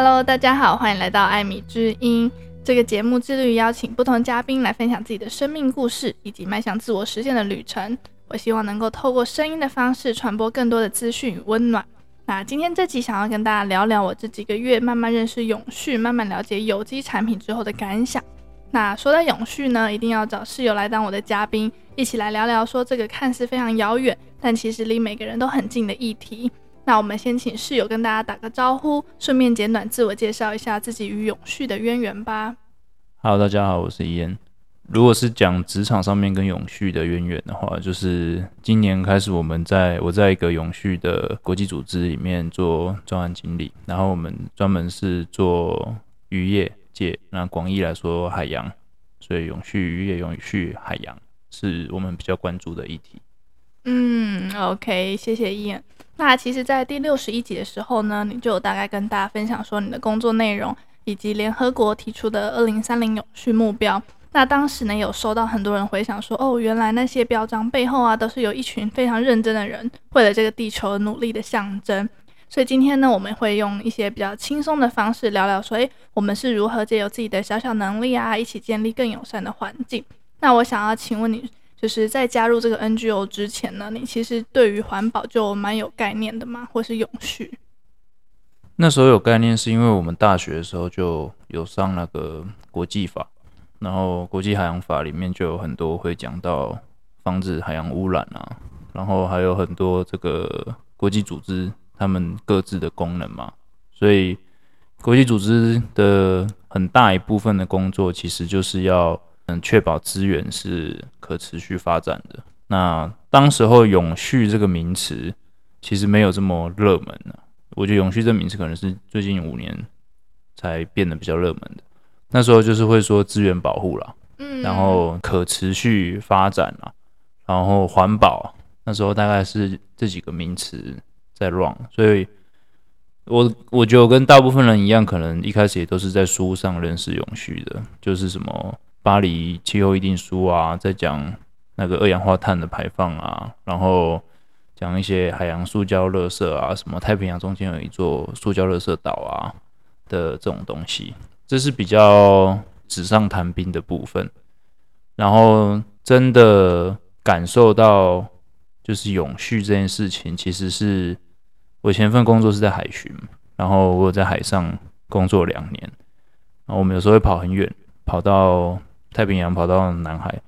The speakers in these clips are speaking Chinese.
Hello，大家好，欢迎来到艾米之音。这个节目致力于邀请不同嘉宾来分享自己的生命故事以及迈向自我实现的旅程。我希望能够透过声音的方式传播更多的资讯与温暖。那今天这集想要跟大家聊聊我这几个月慢慢认识永续、慢慢了解有机产品之后的感想。那说到永续呢，一定要找室友来当我的嘉宾，一起来聊聊说这个看似非常遥远，但其实离每个人都很近的议题。那我们先请室友跟大家打个招呼，顺便简短自我介绍一下自己与永续的渊源吧。Hello，大家好，我是伊恩。如果是讲职场上面跟永续的渊源的话，就是今年开始，我们在我在一个永续的国际组织里面做专案经理，然后我们专门是做渔业界，那广义来说海洋，所以永续渔业、永续海洋是我们比较关注的议题。嗯，OK，谢谢伊恩。那其实，在第六十一集的时候呢，你就有大概跟大家分享说你的工作内容，以及联合国提出的二零三零永续目标。那当时呢，有收到很多人回想说，哦，原来那些标章背后啊，都是有一群非常认真的人，为了这个地球努力的象征。所以今天呢，我们会用一些比较轻松的方式聊聊说，诶，我们是如何借由自己的小小能力啊，一起建立更友善的环境。那我想要请问你。就是在加入这个 NGO 之前呢，你其实对于环保就蛮有概念的嘛？或是永续？那时候有概念，是因为我们大学的时候就有上那个国际法，然后国际海洋法里面就有很多会讲到防止海洋污染啊，然后还有很多这个国际组织他们各自的功能嘛，所以国际组织的很大一部分的工作其实就是要。嗯，确保资源是可持续发展的。那当时候“永续”这个名词其实没有这么热门呢。我觉得“永续”这个名词可能是最近五年才变得比较热门的。那时候就是会说资源保护啦，嗯，然后可持续发展啦，然后环保。那时候大概是这几个名词在 run。所以我我觉得我跟大部分人一样，可能一开始也都是在书上认识永续的，就是什么。巴黎气候议定书啊，在讲那个二氧化碳的排放啊，然后讲一些海洋塑胶垃圾啊，什么太平洋中间有一座塑胶垃圾岛啊的这种东西，这是比较纸上谈兵的部分。然后真的感受到就是永续这件事情，其实是我前份工作是在海巡，然后我在海上工作两年，然后我们有时候会跑很远，跑到。太平洋跑到南海，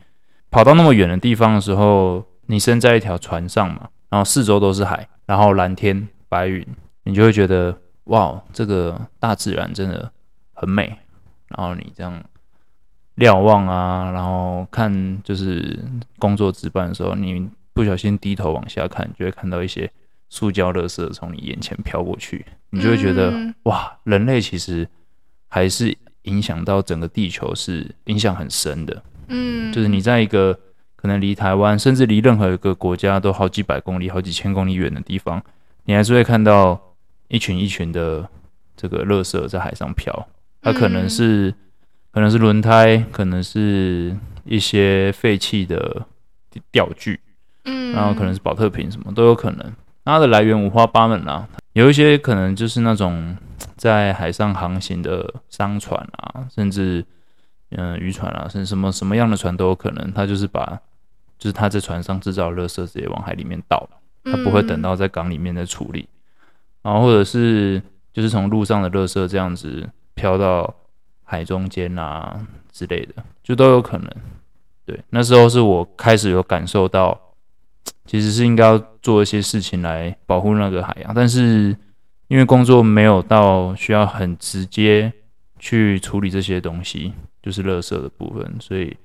跑到那么远的地方的时候，你身在一条船上嘛，然后四周都是海，然后蓝天白云，你就会觉得哇，这个大自然真的很美。然后你这样瞭望啊，然后看就是工作值班的时候，你不小心低头往下看，就会看到一些塑胶垃圾从你眼前飘过去，你就会觉得哇，人类其实还是。影响到整个地球是影响很深的，嗯，就是你在一个可能离台湾，甚至离任何一个国家都好几百公里、好几千公里远的地方，你还是会看到一群一群的这个垃圾在海上漂。它可能是、嗯、可能是轮胎，可能是一些废弃的钓具，嗯，然后可能是保特瓶，什么都有可能。它的来源五花八门啊，有一些可能就是那种。在海上航行的商船啊，甚至嗯渔船啊，甚至什么什么样的船都有可能，他就是把就是他在船上制造的垃圾直接往海里面倒，他不会等到在港里面再处理，然后或者是就是从路上的垃圾这样子飘到海中间啊之类的，就都有可能。对，那时候是我开始有感受到，其实是应该要做一些事情来保护那个海洋，但是。因为工作没有到需要很直接去处理这些东西，就是垃圾的部分，所以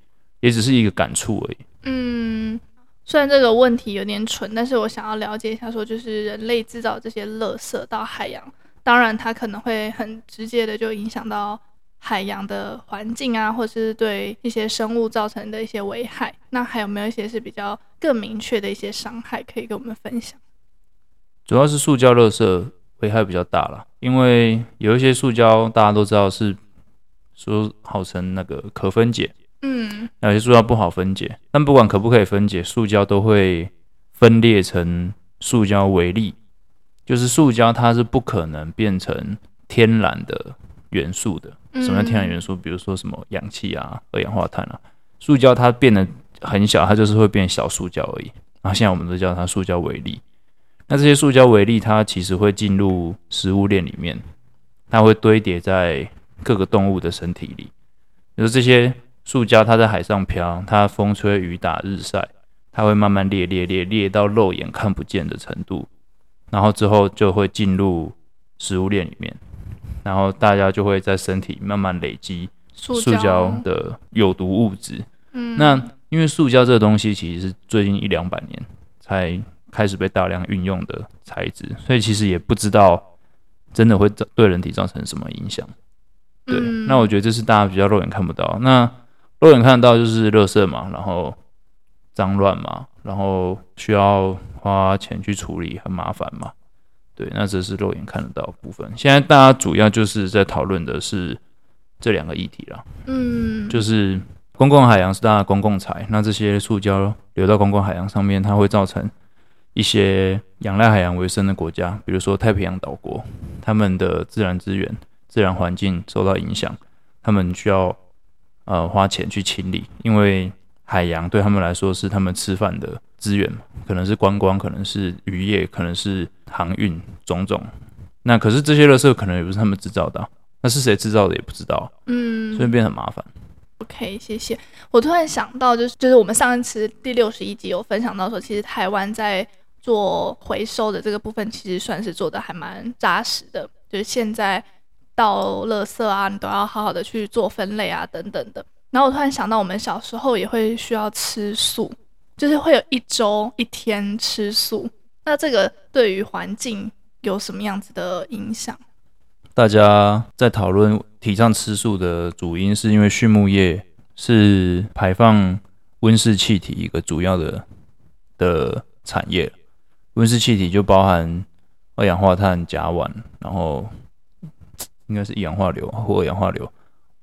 也只是一个感触而已。嗯，虽然这个问题有点蠢，但是我想要了解一下，说就是人类制造这些垃圾到海洋，当然它可能会很直接的就影响到海洋的环境啊，或者是对一些生物造成的一些危害。那还有没有一些是比较更明确的一些伤害可以跟我们分享？主要是塑胶垃圾。危害比较大了，因为有一些塑胶大家都知道是说号称那个可分解，嗯，有些塑胶不好分解，但不管可不可以分解，塑胶都会分裂成塑胶微粒，就是塑胶它是不可能变成天然的元素的。什么叫天然元素？比如说什么氧气啊、二氧化碳啊。塑胶它变得很小，它就是会变小塑胶而已。然后现在我们都叫它塑胶微粒。那这些塑胶微粒它其实会进入食物链里面，它会堆叠在各个动物的身体里。比如这些塑胶它在海上飘，它风吹雨打日晒，它会慢慢裂裂裂裂到肉眼看不见的程度，然后之后就会进入食物链里面，然后大家就会在身体慢慢累积塑胶的有毒物质。嗯，那因为塑胶这个东西其实是最近一两百年才开始被大量运用的材质，所以其实也不知道真的会对人体造成什么影响。对，嗯、那我觉得这是大家比较肉眼看不到。那肉眼看得到就是垃圾嘛，然后脏乱嘛，然后需要花钱去处理，很麻烦嘛。对，那这是肉眼看得到的部分。现在大家主要就是在讨论的是这两个议题啦。嗯，就是公共海洋是大家的公共财，那这些塑胶流到公共海洋上面，它会造成一些仰赖海洋为生的国家，比如说太平洋岛国，他们的自然资源。自然环境受到影响，他们需要呃花钱去清理，因为海洋对他们来说是他们吃饭的资源，可能是观光，可能是渔业，可能是航运，种种。那可是这些垃圾可能也不是他们制造的，那是谁制造的也不知道，嗯，所以变得很麻烦。OK，谢谢。我突然想到，就是就是我们上一次第六十一集有分享到说，其实台湾在做回收的这个部分，其实算是做的还蛮扎实的，就是现在。到垃圾啊，你都要好好的去做分类啊，等等的。然后我突然想到，我们小时候也会需要吃素，就是会有一周一天吃素。那这个对于环境有什么样子的影响？大家在讨论提倡吃素的主因，是因为畜牧业是排放温室气体一个主要的的产业。温室气体就包含二氧化碳、甲烷，然后。应该是一氧化硫或二氧化硫，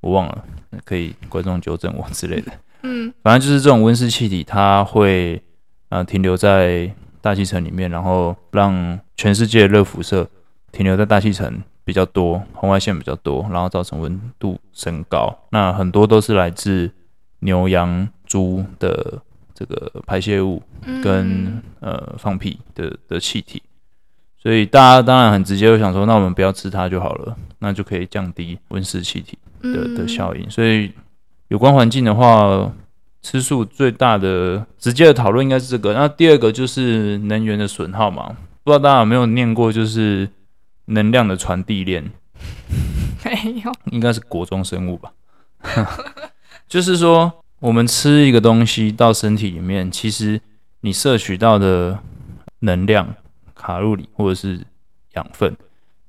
我忘了，可以观众纠正我之类的。嗯，反正就是这种温室气体，它会呃停留在大气层里面，然后让全世界热辐射停留在大气层比较多，红外线比较多，然后造成温度升高。那很多都是来自牛羊猪的这个排泄物跟呃放屁的的气体。所以大家当然很直接会想说，那我们不要吃它就好了，那就可以降低温室气体的的效应。所以有关环境的话，吃素最大的直接的讨论应该是这个。那第二个就是能源的损耗嘛，不知道大家有没有念过，就是能量的传递链？没有，应该是国中生物吧？就是说，我们吃一个东西到身体里面，其实你摄取到的能量。卡路里或者是养分，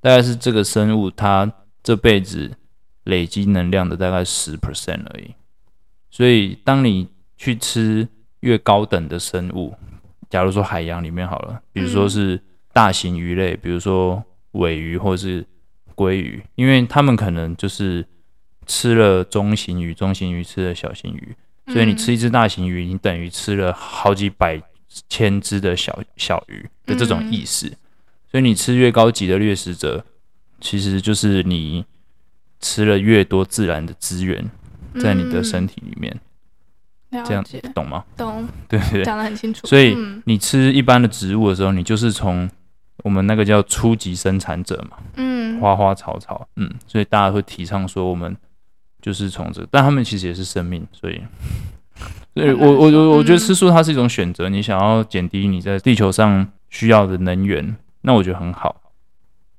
大概是这个生物它这辈子累积能量的大概十 percent 而已。所以，当你去吃越高等的生物，假如说海洋里面好了，比如说是大型鱼类，比如说尾鱼或者是鲑鱼，因为他们可能就是吃了中型鱼，中型鱼吃了小型鱼，所以你吃一只大型鱼，你等于吃了好几百。千只的小小鱼的这种意思，嗯、所以你吃越高级的掠食者，其实就是你吃了越多自然的资源在你的身体里面。嗯、这样懂吗？懂，对对，讲的很清楚。所以你吃一般的植物的时候，你就是从我们那个叫初级生产者嘛，嗯，花花草草，嗯，所以大家会提倡说我们就是从这，但他们其实也是生命，所以。所以，我我我我觉得吃素它是一种选择，你想要减低你在地球上需要的能源，那我觉得很好。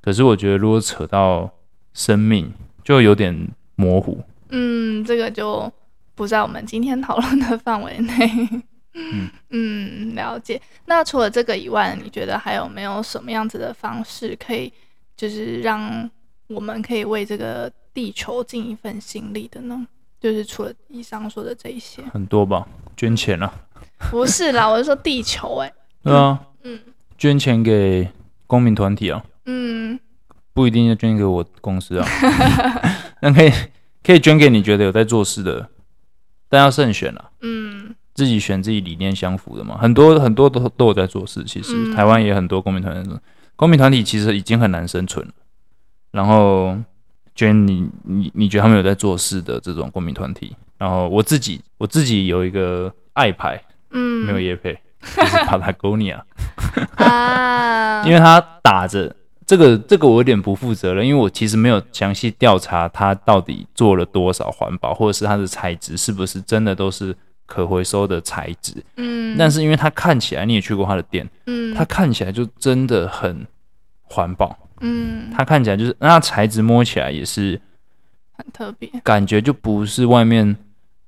可是我觉得如果扯到生命，就有点模糊。嗯，这个就不在我们今天讨论的范围内。嗯 嗯，了解。那除了这个以外，你觉得还有没有什么样子的方式可以，就是让我们可以为这个地球尽一份心力的呢？就是除了以上说的这一些，很多吧，捐钱啊？不是啦，我是说地球哎、欸。对啊，嗯，捐钱给公民团体啊，嗯，不一定要捐给我公司啊，那可以可以捐给你觉得有在做事的，但要慎选啊，嗯，自己选自己理念相符的嘛，很多很多都都有在做事，其实、嗯、台湾也很多公民团体，公民团体其实已经很难生存了，然后捐你你你觉得他们有在做事的这种公民团体，然后我自己我自己有一个爱牌，嗯，没有业配，就是 Patagonia 啊，因为他打着这个这个我有点不负责任，因为我其实没有详细调查他到底做了多少环保，或者是它的材质是不是真的都是。可回收的材质，嗯，但是因为它看起来，你也去过它的店，嗯，它看起来就真的很环保，嗯，它看起来就是那材质摸起来也是很特别，感觉就不是外面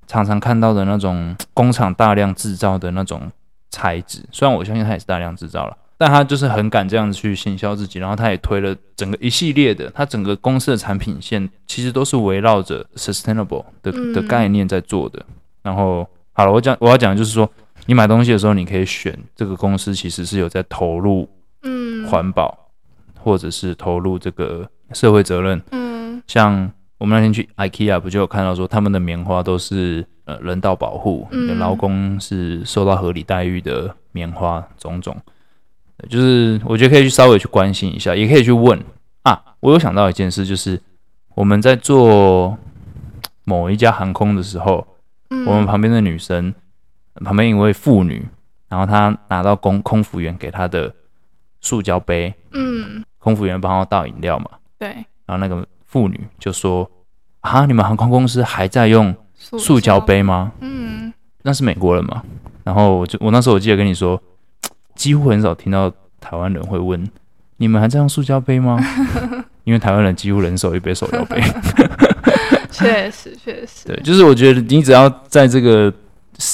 常常看到的那种工厂大量制造的那种材质。虽然我相信它也是大量制造了，但他就是很敢这样子去行销自己，然后他也推了整个一系列的，他整个公司的产品线其实都是围绕着 sustainable 的的概念在做的，然后。好了，我讲我要讲的就是说，你买东西的时候，你可以选这个公司其实是有在投入，嗯，环保，或者是投入这个社会责任，嗯，像我们那天去 IKEA 不就有看到说，他们的棉花都是呃人道保护，嗯，劳工是受到合理待遇的棉花，种种，就是我觉得可以去稍微去关心一下，也可以去问啊。我有想到一件事，就是我们在做某一家航空的时候。我们旁边的女生，旁边一位妇女，然后她拿到空空服员给她的塑胶杯，嗯，空服员帮她倒饮料嘛，对，然后那个妇女就说：“啊，你们航空公司还在用塑胶杯吗？”嗯，那是美国人嘛。然后我就我那时候我记得跟你说，几乎很少听到台湾人会问：“你们还在用塑胶杯吗？” 因为台湾人几乎人手一杯手摇杯。确实，确实，对，就是我觉得你只要在这个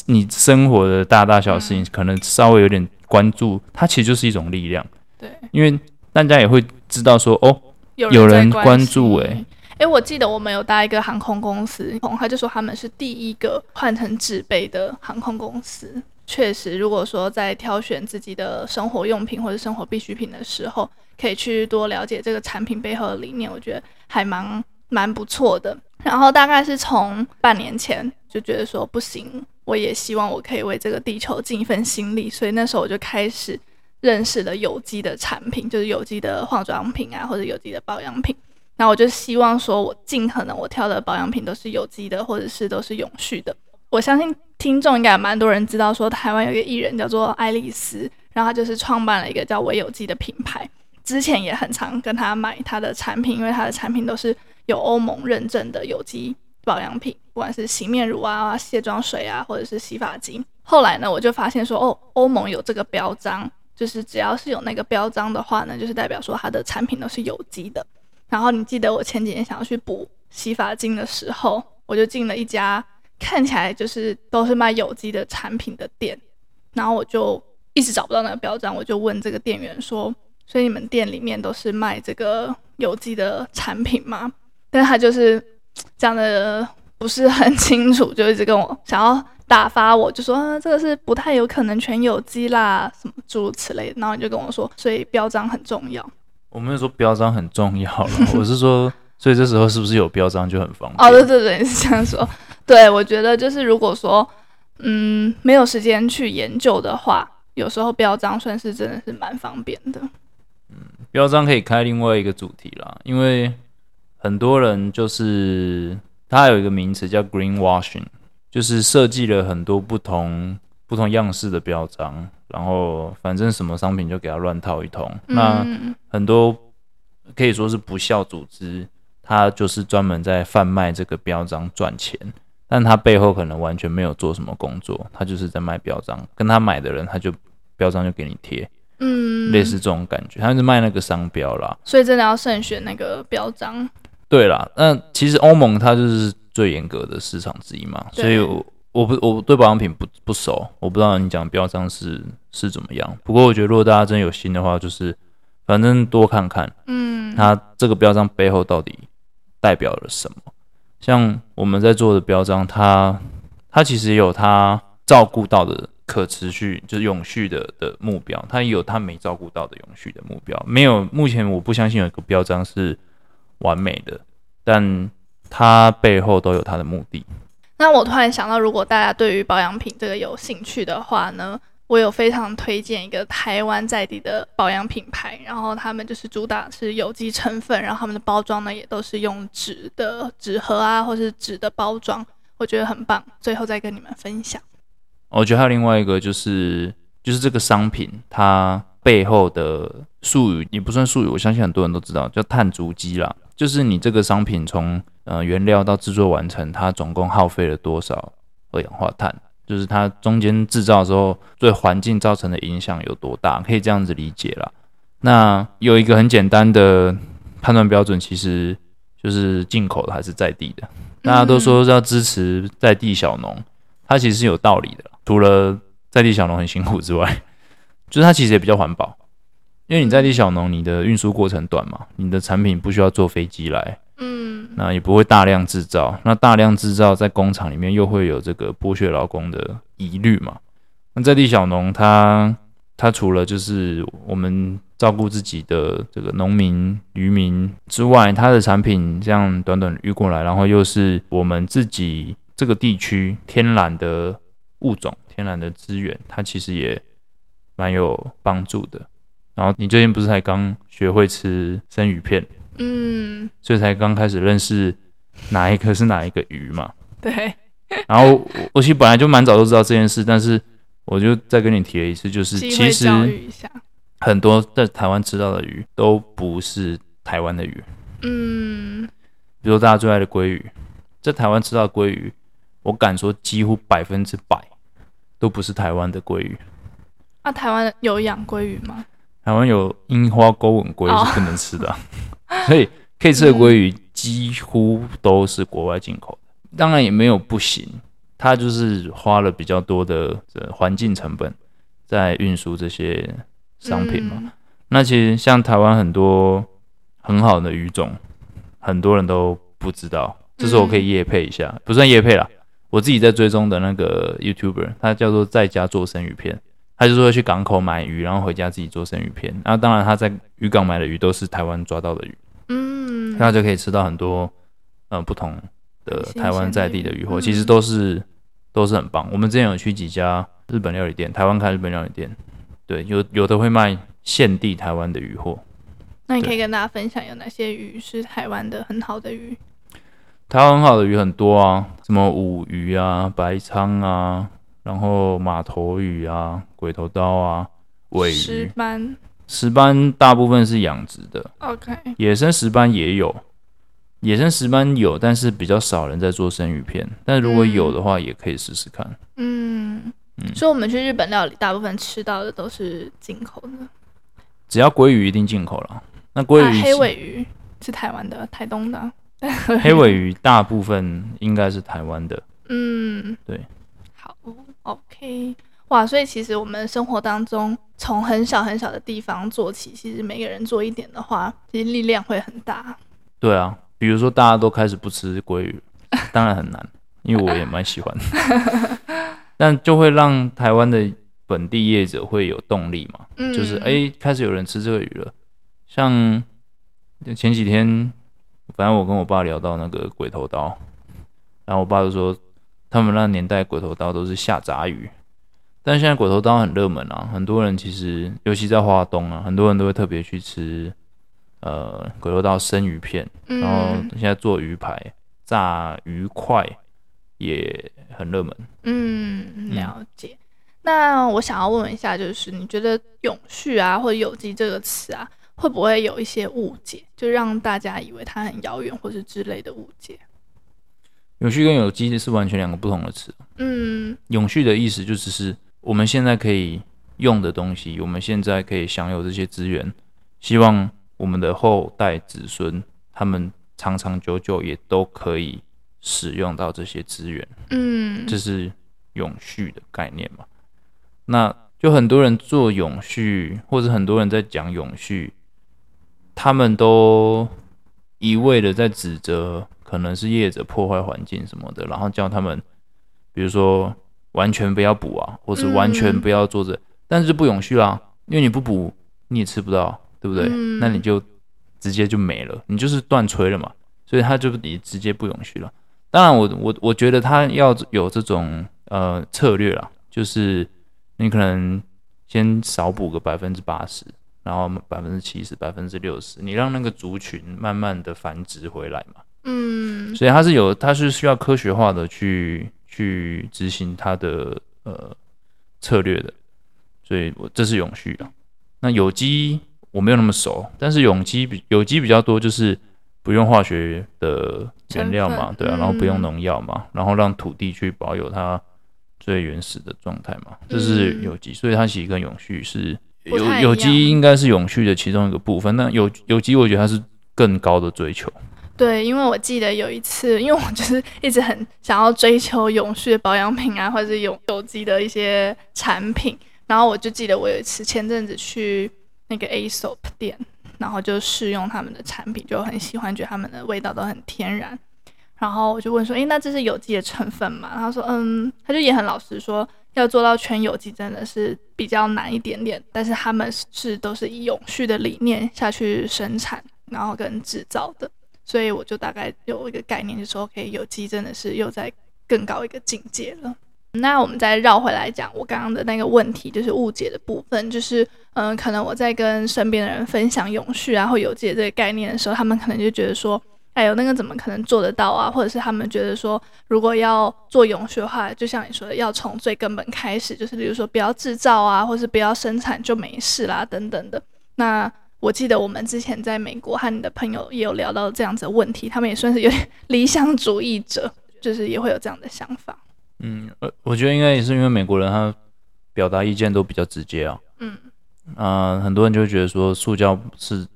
你生活的大大小小事情，可能稍微有点关注，它其实就是一种力量。对，因为大家也会知道说，哦，有人关注，哎，哎，我记得我们有搭一个航空公司，他就说他们是第一个换成纸杯的航空公司。确实，如果说在挑选自己的生活用品或者生活必需品的时候，可以去多了解这个产品背后的理念，我觉得还蛮蛮不错的。然后大概是从半年前就觉得说不行，我也希望我可以为这个地球尽一份心力，所以那时候我就开始认识了有机的产品，就是有机的化妆品啊，或者有机的保养品。然后我就希望说，我尽可能我挑的保养品都是有机的，或者是都是永续的。我相信听众应该有蛮多人知道，说台湾有一个艺人叫做爱丽丝，然后她就是创办了一个叫微有机的品牌。之前也很常跟她买她的产品，因为她的产品都是。有欧盟认证的有机保养品，不管是洗面乳啊、卸妆水啊，或者是洗发精。后来呢，我就发现说，哦，欧盟有这个标章，就是只要是有那个标章的话呢，就是代表说它的产品都是有机的。然后你记得我前几天想要去补洗发精的时候，我就进了一家看起来就是都是卖有机的产品的店，然后我就一直找不到那个标章，我就问这个店员说：“所以你们店里面都是卖这个有机的产品吗？”但他就是讲的不是很清楚，就一直跟我想要打发我，就说啊，这个是不太有可能全有机啦，什么诸如此类的。然后你就跟我说，所以标章很重要。我没有说标章很重要了，我是说，所以这时候是不是有标章就很方便？哦，对对对，是这样说。对，我觉得就是如果说嗯没有时间去研究的话，有时候标章算是真的是蛮方便的。嗯，标章可以开另外一个主题啦，因为。很多人就是他有一个名词叫 greenwashing，就是设计了很多不同不同样式的标章，然后反正什么商品就给他乱套一通。嗯、那很多可以说是不孝组织，他就是专门在贩卖这个标章赚钱，但他背后可能完全没有做什么工作，他就是在卖标章，跟他买的人他就标章就给你贴，嗯，类似这种感觉，他是卖那个商标啦，所以真的要慎选那个标章。对啦，那其实欧盟它就是最严格的市场之一嘛，所以我我不我对保养品不不熟，我不知道你讲标章是是怎么样。不过我觉得如果大家真有心的话，就是反正多看看，嗯，它这个标章背后到底代表了什么？像我们在做的标章，它它其实有它照顾到的可持续，就是永续的的目标，它也有它没照顾到的永续的目标。没有，目前我不相信有一个标章是。完美的，但它背后都有它的目的。那我突然想到，如果大家对于保养品这个有兴趣的话呢，我有非常推荐一个台湾在地的保养品牌，然后他们就是主打是有机成分，然后他们的包装呢也都是用纸的纸盒啊，或是纸的包装，我觉得很棒。最后再跟你们分享。我觉得还有另外一个就是，就是这个商品它背后的术语也不算术语，我相信很多人都知道，叫碳足迹啦。就是你这个商品从呃原料到制作完成，它总共耗费了多少二氧化碳？就是它中间制造的时候对环境造成的影响有多大，可以这样子理解啦。那有一个很简单的判断标准，其实就是进口的还是在地的。大家都说要支持在地小农，它其实是有道理的。除了在地小农很辛苦之外，就是它其实也比较环保，因为你在地小农，你的运输过程短嘛，你的产品不需要坐飞机来。那也不会大量制造，那大量制造在工厂里面又会有这个剥削劳工的疑虑嘛。那在地小农，他他除了就是我们照顾自己的这个农民渔民之外，他的产品这样短短运过来，然后又是我们自己这个地区天然的物种、天然的资源，它其实也蛮有帮助的。然后你最近不是才刚学会吃生鱼片？嗯，所以才刚开始认识哪一个是哪一个鱼嘛？对。然后我，我其实本来就蛮早都知道这件事，但是我就再跟你提了一次，就是其实很多在台湾吃到的鱼都不是台湾的鱼。嗯。比如说大家最爱的鲑鱼，在台湾吃到的鲑鱼，我敢说几乎百分之百都不是台湾的鲑鱼。那、啊、台湾有养鲑鱼吗？台湾有樱花钩吻鲑是不能吃的。哦 所以可以吃的鲑鱼几乎都是国外进口的，当然也没有不行，它就是花了比较多的环境成本在运输这些商品嘛。那其实像台湾很多很好的鱼种，很多人都不知道，这是我可以夜配一下，不算夜配啦，我自己在追踪的那个 YouTuber，他叫做在家做生鱼片，他就说去港口买鱼，然后回家自己做生鱼片。那当然他在渔港买的鱼都是台湾抓到的鱼。嗯，那就可以吃到很多，呃，不同的台湾在地的鱼货，其实都是、嗯、都是很棒。我们之前有去几家日本料理店，台湾开日本料理店，对，有有的会卖现地台湾的鱼货。那你可以跟大家分享有哪些鱼是台湾的很好的鱼？台湾很好的鱼很多啊，什么五鱼啊、白鲳啊，然后马头鱼啊、鬼头刀啊、尾鱼、石斑。石斑大部分是养殖的，OK。野生石斑也有，野生石斑有，但是比较少人在做生鱼片。但如果有的话，也可以试试看。嗯嗯，所以我们去日本料理，大部分吃到的都是进口的。只要鲑鱼一定进口了。那鲑鱼、啊、黑尾鱼是台湾的，台东的。黑尾鱼大部分应该是台湾的。嗯，对。好，OK。哇，所以其实我们生活当中，从很小很小的地方做起，其实每个人做一点的话，其实力量会很大。对啊，比如说大家都开始不吃鲑鱼，当然很难，因为我也蛮喜欢的，但就会让台湾的本地业者会有动力嘛，嗯、就是哎、欸，开始有人吃这个鱼了。像前几天，反正我跟我爸聊到那个鬼头刀，然后我爸就说，他们那年代鬼头刀都是下杂鱼。但现在鬼头刀很热门啊，很多人其实，尤其在华东啊，很多人都会特别去吃，呃，鬼头刀生鱼片，然后现在做鱼排、炸鱼块也很热门。嗯，了解。嗯、那我想要问一下，就是你觉得永续啊，或者有机这个词啊，会不会有一些误解，就让大家以为它很遥远，或是之类的误解？永续跟有机是完全两个不同的词。嗯，永续的意思就只是。我们现在可以用的东西，我们现在可以享有这些资源，希望我们的后代子孙他们长长久久也都可以使用到这些资源。嗯，这是永续的概念嘛？那就很多人做永续，或者很多人在讲永续，他们都一味的在指责可能是业者破坏环境什么的，然后叫他们，比如说。完全不要补啊，或是完全不要做这，嗯、但是就不永续啦，因为你不补你也吃不到，对不对？嗯、那你就直接就没了，你就是断炊了嘛，所以它就你直接不永续了。当然我，我我我觉得它要有这种呃策略啦，就是你可能先少补个百分之八十，然后百分之七十、百分之六十，你让那个族群慢慢的繁殖回来嘛。嗯，所以它是有，它是需要科学化的去去执行它的呃策略的，所以我这是永续啊。那有机我没有那么熟，但是有机比有机比较多，就是不用化学的原料嘛，对啊，然后不用农药嘛，然后让土地去保有它最原始的状态嘛，这是有机，所以它其实跟永续是有有机应该是永续的其中一个部分，那有有机我觉得它是更高的追求。对，因为我记得有一次，因为我就是一直很想要追求永续的保养品啊，或者是有有机的一些产品，然后我就记得我有一次前阵子去那个 Aesop 店，然后就试用他们的产品，就很喜欢，觉得他们的味道都很天然。然后我就问说：“诶，那这是有机的成分吗？”他说：“嗯。”他就也很老实说，要做到全有机真的是比较难一点点，但是他们是都是以永续的理念下去生产，然后跟制造的。所以我就大概有一个概念，就是说，OK，有机真的是又在更高一个境界了。那我们再绕回来讲我刚刚的那个问题，就是误解的部分，就是嗯、可能我在跟身边的人分享永续啊或有机的这个概念的时候，他们可能就觉得说，哎呦，那个怎么可能做得到啊？或者是他们觉得说，如果要做永续的话，就像你说的，要从最根本开始，就是比如说不要制造啊，或是不要生产就没事啦，等等的。那我记得我们之前在美国和你的朋友也有聊到这样子的问题，他们也算是有点 理想主义者，就是也会有这样的想法。嗯，呃，我觉得应该也是因为美国人他表达意见都比较直接啊。嗯，啊、呃，很多人就会觉得说塑胶是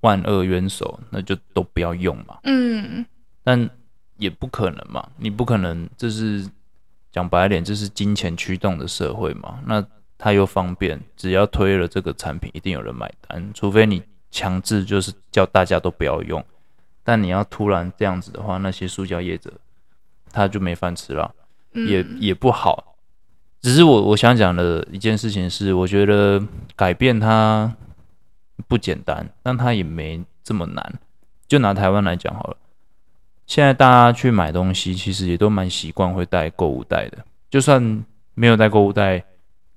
万恶元首，那就都不要用嘛。嗯，但也不可能嘛，你不可能，这是讲白一点，这是金钱驱动的社会嘛。那它又方便，只要推了这个产品，一定有人买单。除非你强制就是叫大家都不要用，但你要突然这样子的话，那些塑胶业者他就没饭吃了，也也不好。只是我我想讲的一件事情是，我觉得改变它不简单，但它也没这么难。就拿台湾来讲好了，现在大家去买东西，其实也都蛮习惯会带购物袋的，就算没有带购物袋。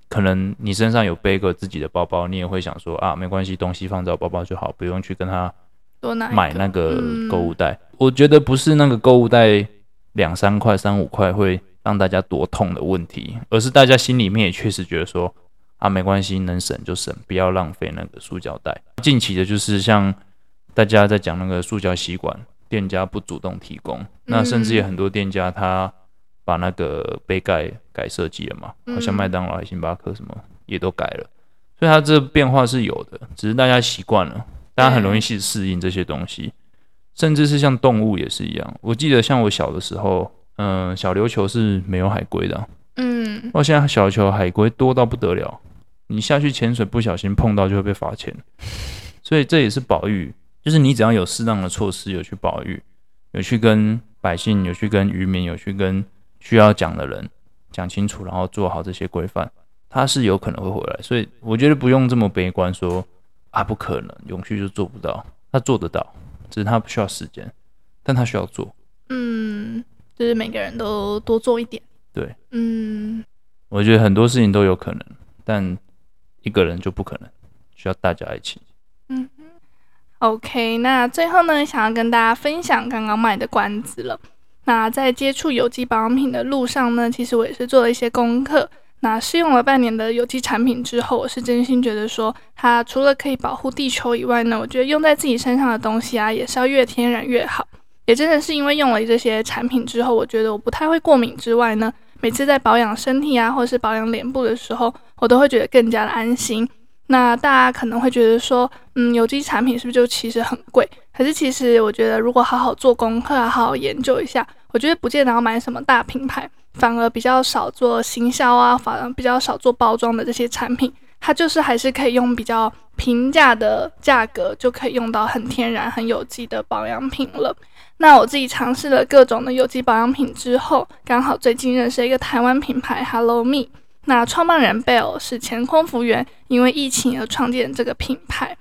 可能你身上有背个自己的包包，你也会想说啊，没关系，东西放在我包包就好，不用去跟他买那个购物袋。我觉得不是那个购物袋两三块、三五块会让大家多痛的问题，而是大家心里面也确实觉得说啊，没关系，能省就省，不要浪费那个塑胶袋。近期的就是像大家在讲那个塑胶吸管，店家不主动提供，那甚至有很多店家他。把那个杯盖改设计了嘛，好像麦当劳、还星巴克什么也都改了，所以它这变化是有的，只是大家习惯了，大家很容易去适应这些东西，甚至是像动物也是一样。我记得像我小的时候，嗯，小琉球是没有海龟的，嗯，我现在小琉球海龟多到不得了，你下去潜水不小心碰到就会被罚钱，所以这也是保育，就是你只要有适当的措施，有去保育，有去跟百姓，有去跟渔民，有去跟需要讲的人讲清楚，然后做好这些规范，他是有可能会回来，所以我觉得不用这么悲观说，说啊不可能，永续就做不到，他做得到，只是他不需要时间，但他需要做。嗯，就是每个人都多做一点。对，嗯，我觉得很多事情都有可能，但一个人就不可能，需要大家一起。嗯，OK，那最后呢，想要跟大家分享刚刚卖的关子了。那在接触有机保养品的路上呢，其实我也是做了一些功课。那试用了半年的有机产品之后，我是真心觉得说，它除了可以保护地球以外呢，我觉得用在自己身上的东西啊，也是要越天然越好。也真的是因为用了这些产品之后，我觉得我不太会过敏之外呢，每次在保养身体啊，或者是保养脸部的时候，我都会觉得更加的安心。那大家可能会觉得说，嗯，有机产品是不是就其实很贵？可是其实我觉得，如果好好做功课啊，好好研究一下，我觉得不见得要买什么大品牌，反而比较少做行销啊，反而比较少做包装的这些产品，它就是还是可以用比较平价的价格就可以用到很天然、很有机的保养品了。那我自己尝试了各种的有机保养品之后，刚好最近认识了一个台湾品牌 Hello Me。那创办人 Bell 是前空服员，因为疫情而创建这个品牌。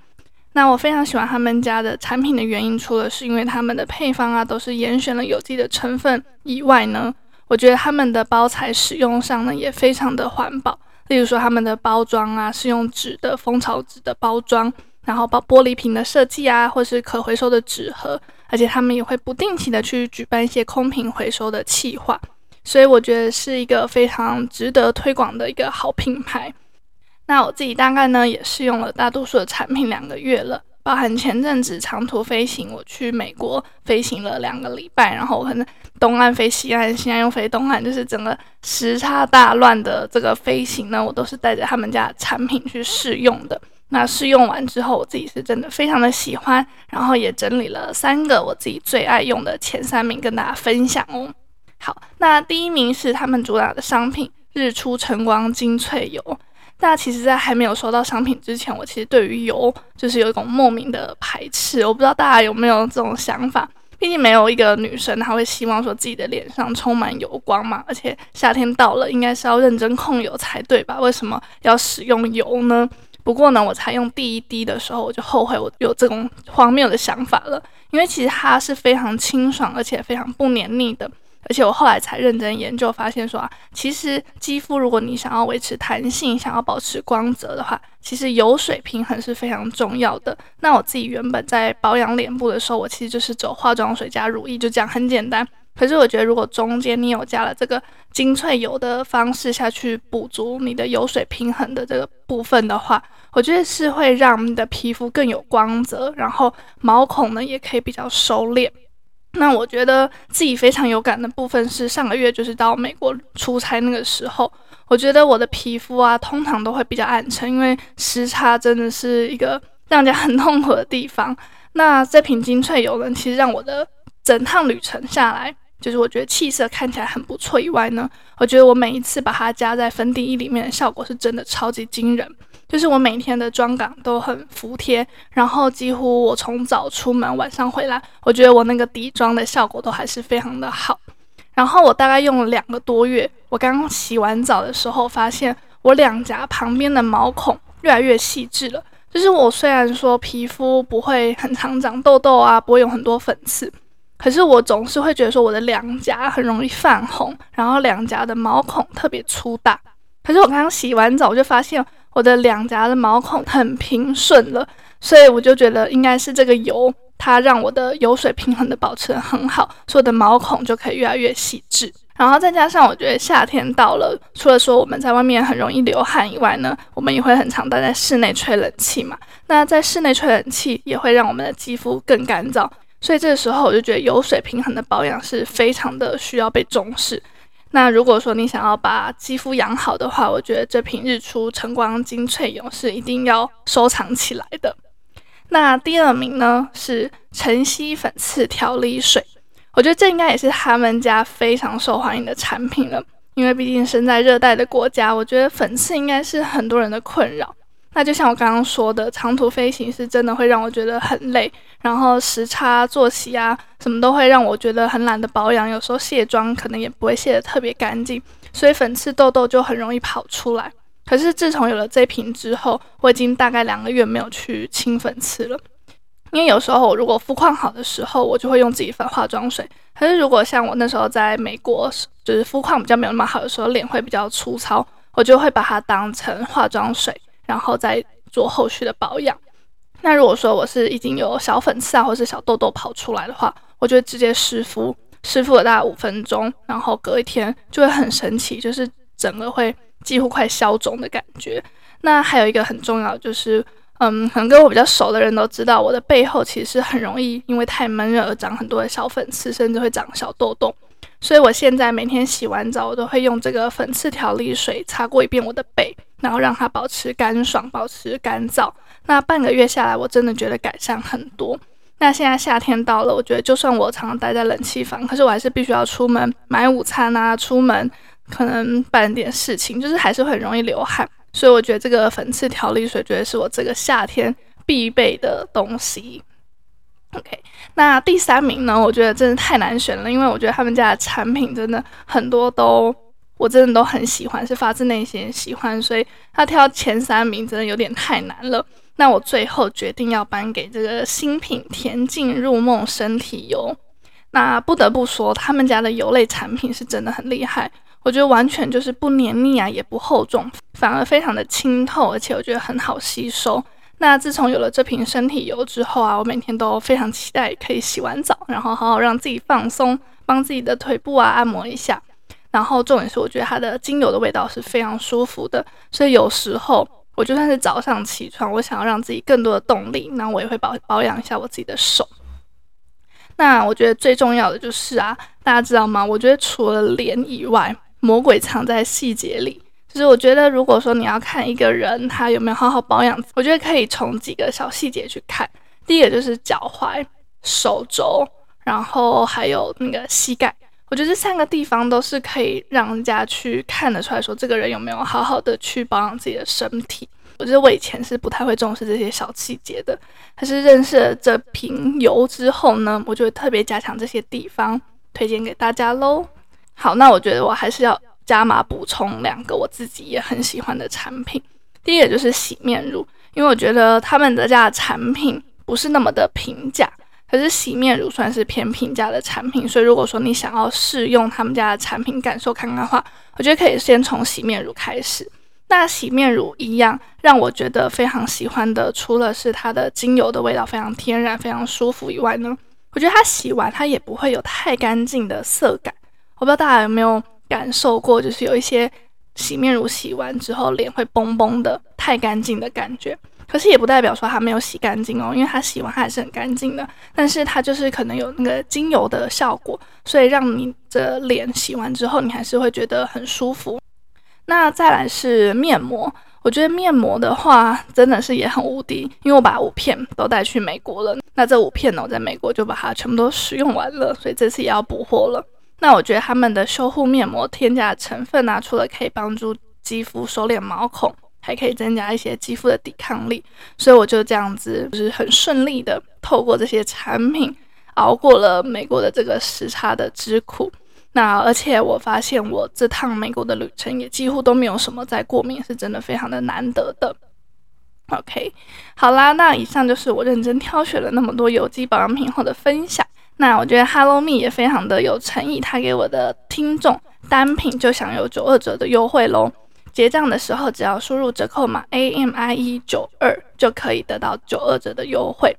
那我非常喜欢他们家的产品的原因，除了是因为他们的配方啊都是严选了有机的成分以外呢，我觉得他们的包材使用上呢也非常的环保。例如说他们的包装啊，是用纸的蜂巢纸的包装，然后包玻璃瓶的设计啊，或是可回收的纸盒，而且他们也会不定期的去举办一些空瓶回收的企划，所以我觉得是一个非常值得推广的一个好品牌。那我自己大概呢也试用了大多数的产品两个月了。包含前阵子长途飞行，我去美国飞行了两个礼拜，然后我可能东岸飞西岸，西岸又飞东岸，就是整个时差大乱的这个飞行呢，我都是带着他们家产品去试用的。那试用完之后，我自己是真的非常的喜欢，然后也整理了三个我自己最爱用的前三名跟大家分享哦。好，那第一名是他们主打的商品日出晨光精粹油。那其实，在还没有收到商品之前，我其实对于油就是有一种莫名的排斥。我不知道大家有没有这种想法？毕竟没有一个女生她会希望说自己的脸上充满油光嘛。而且夏天到了，应该是要认真控油才对吧？为什么要使用油呢？不过呢，我才用第一滴的时候，我就后悔我有这种荒谬的想法了。因为其实它是非常清爽，而且非常不黏腻的。而且我后来才认真研究，发现说啊，其实肌肤如果你想要维持弹性，想要保持光泽的话，其实油水平衡是非常重要的。那我自己原本在保养脸部的时候，我其实就是走化妆水加乳液，就这样很简单。可是我觉得，如果中间你有加了这个精粹油的方式下去补足你的油水平衡的这个部分的话，我觉得是会让你的皮肤更有光泽，然后毛孔呢也可以比较收敛。那我觉得自己非常有感的部分是上个月就是到美国出差那个时候，我觉得我的皮肤啊通常都会比较暗沉，因为时差真的是一个让人家很痛苦的地方。那这瓶精粹油呢，其实让我的整趟旅程下来，就是我觉得气色看起来很不错以外呢，我觉得我每一次把它加在粉底液里面的效果是真的超级惊人。就是我每天的妆感都很服帖，然后几乎我从早出门晚上回来，我觉得我那个底妆的效果都还是非常的好。然后我大概用了两个多月，我刚刚洗完澡的时候，发现我两颊旁边的毛孔越来越细致了。就是我虽然说皮肤不会很常长痘痘啊，不会有很多粉刺，可是我总是会觉得说我的两颊很容易泛红，然后两颊的毛孔特别粗大。可是我刚刚洗完澡，我就发现。我的两颊的毛孔很平顺了，所以我就觉得应该是这个油，它让我的油水平衡的保持得很好，所以我的毛孔就可以越来越细致。然后再加上我觉得夏天到了，除了说我们在外面很容易流汗以外呢，我们也会很常待在室内吹冷气嘛。那在室内吹冷气也会让我们的肌肤更干燥，所以这个时候我就觉得油水平衡的保养是非常的需要被重视。那如果说你想要把肌肤养好的话，我觉得这瓶日出晨光精粹油是一定要收藏起来的。那第二名呢是晨曦粉刺调理水，我觉得这应该也是他们家非常受欢迎的产品了，因为毕竟身在热带的国家，我觉得粉刺应该是很多人的困扰。那就像我刚刚说的，长途飞行是真的会让我觉得很累，然后时差、作息啊，什么都会让我觉得很懒得保养。有时候卸妆可能也不会卸得特别干净，所以粉刺、痘痘就很容易跑出来。可是自从有了这瓶之后，我已经大概两个月没有去清粉刺了。因为有时候我如果肤况好的时候，我就会用自己粉化妆水。可是如果像我那时候在美国，就是肤况比较没有那么好的时候，脸会比较粗糙，我就会把它当成化妆水。然后再做后续的保养。那如果说我是已经有小粉刺啊，或是小痘痘跑出来的话，我就直接湿敷，湿敷了大概五分钟，然后隔一天就会很神奇，就是整个会几乎快消肿的感觉。那还有一个很重要就是，嗯，可能跟我比较熟的人都知道，我的背后其实很容易因为太闷热而长很多的小粉刺，甚至会长小痘痘。所以我现在每天洗完澡，我都会用这个粉刺调理水擦过一遍我的背。然后让它保持干爽，保持干燥。那半个月下来，我真的觉得改善很多。那现在夏天到了，我觉得就算我常常待在冷气房，可是我还是必须要出门买午餐啊，出门可能办点事情，就是还是很容易流汗。所以我觉得这个粉刺调理水，绝对是我这个夏天必备的东西。OK，那第三名呢？我觉得真的太难选了，因为我觉得他们家的产品真的很多都。我真的都很喜欢，是发自内心喜欢，所以他挑前三名真的有点太难了。那我最后决定要颁给这个新品恬静入梦身体油。那不得不说，他们家的油类产品是真的很厉害。我觉得完全就是不黏腻啊，也不厚重，反而非常的清透，而且我觉得很好吸收。那自从有了这瓶身体油之后啊，我每天都非常期待可以洗完澡，然后好好让自己放松，帮自己的腿部啊按摩一下。然后重点是，我觉得它的精油的味道是非常舒服的，所以有时候我就算是早上起床，我想要让自己更多的动力，那我也会保保养一下我自己的手。那我觉得最重要的就是啊，大家知道吗？我觉得除了脸以外，魔鬼藏在细节里。就是我觉得，如果说你要看一个人他有没有好好保养，我觉得可以从几个小细节去看。第一个就是脚踝、手肘，然后还有那个膝盖。我觉得这三个地方都是可以让人家去看得出来说，这个人有没有好好的去保养自己的身体。我觉得我以前是不太会重视这些小细节的，但是认识了这瓶油之后呢，我就会特别加强这些地方，推荐给大家喽。好，那我觉得我还是要。加码补充两个我自己也很喜欢的产品，第一个就是洗面乳，因为我觉得他们的家的产品不是那么的平价，可是洗面乳算是偏平价的产品，所以如果说你想要试用他们家的产品感受看看的话，我觉得可以先从洗面乳开始。那洗面乳一样让我觉得非常喜欢的，除了是它的精油的味道非常天然、非常舒服以外呢，我觉得它洗完它也不会有太干净的涩感，我不知道大家有没有。感受过，就是有一些洗面乳洗完之后脸会绷绷的，太干净的感觉。可是也不代表说它没有洗干净哦，因为它洗完它还是很干净的。但是它就是可能有那个精油的效果，所以让你的脸洗完之后，你还是会觉得很舒服。那再来是面膜，我觉得面膜的话真的是也很无敌，因为我把五片都带去美国了。那这五片呢，我在美国就把它全部都使用完了，所以这次也要补货了。那我觉得他们的修护面膜添加成分啊，除了可以帮助肌肤收敛毛孔，还可以增加一些肌肤的抵抗力，所以我就这样子，就是很顺利的透过这些产品熬过了美国的这个时差的之苦。那而且我发现我这趟美国的旅程也几乎都没有什么在过敏，是真的非常的难得的。OK，好啦，那以上就是我认真挑选了那么多有机保养品后的分享。那我觉得 Hello Me 也非常的有诚意，他给我的听众单品就享有九二折的优惠喽。结账的时候只要输入折扣码 AMIE 九二就可以得到九二折的优惠。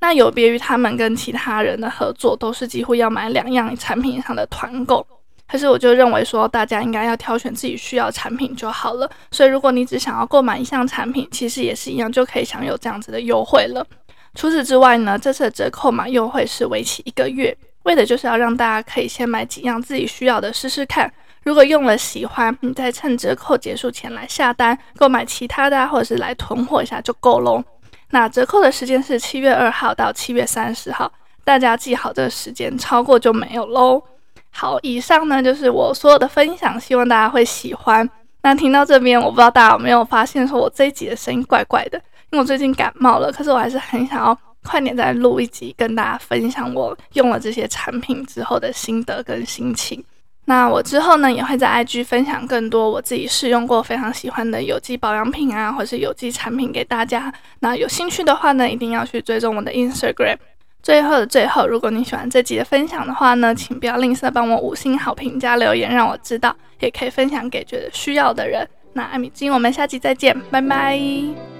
那有别于他们跟其他人的合作，都是几乎要买两样产品上的团购。可是我就认为说，大家应该要挑选自己需要产品就好了。所以如果你只想要购买一项产品，其实也是一样，就可以享有这样子的优惠了。除此之外呢，这次的折扣码优惠是为期一个月，为的就是要让大家可以先买几样自己需要的试试看。如果用了喜欢，你再趁折扣结束前来下单购买其他的，或者是来囤货一下就够喽。那折扣的时间是七月二号到七月三十号，大家记好这个时间，超过就没有喽。好，以上呢就是我所有的分享，希望大家会喜欢。那听到这边，我不知道大家有没有发现，说我这一集的声音怪怪的。因为我最近感冒了，可是我还是很想要快点再录一集，跟大家分享我用了这些产品之后的心得跟心情。那我之后呢，也会在 IG 分享更多我自己试用过非常喜欢的有机保养品啊，或是有机产品给大家。那有兴趣的话呢，一定要去追踪我的 Instagram。最后的最后，如果你喜欢这集的分享的话呢，请不要吝啬帮我五星好评加留言，让我知道，也可以分享给觉得需要的人。那艾米金，我们下期再见，拜拜。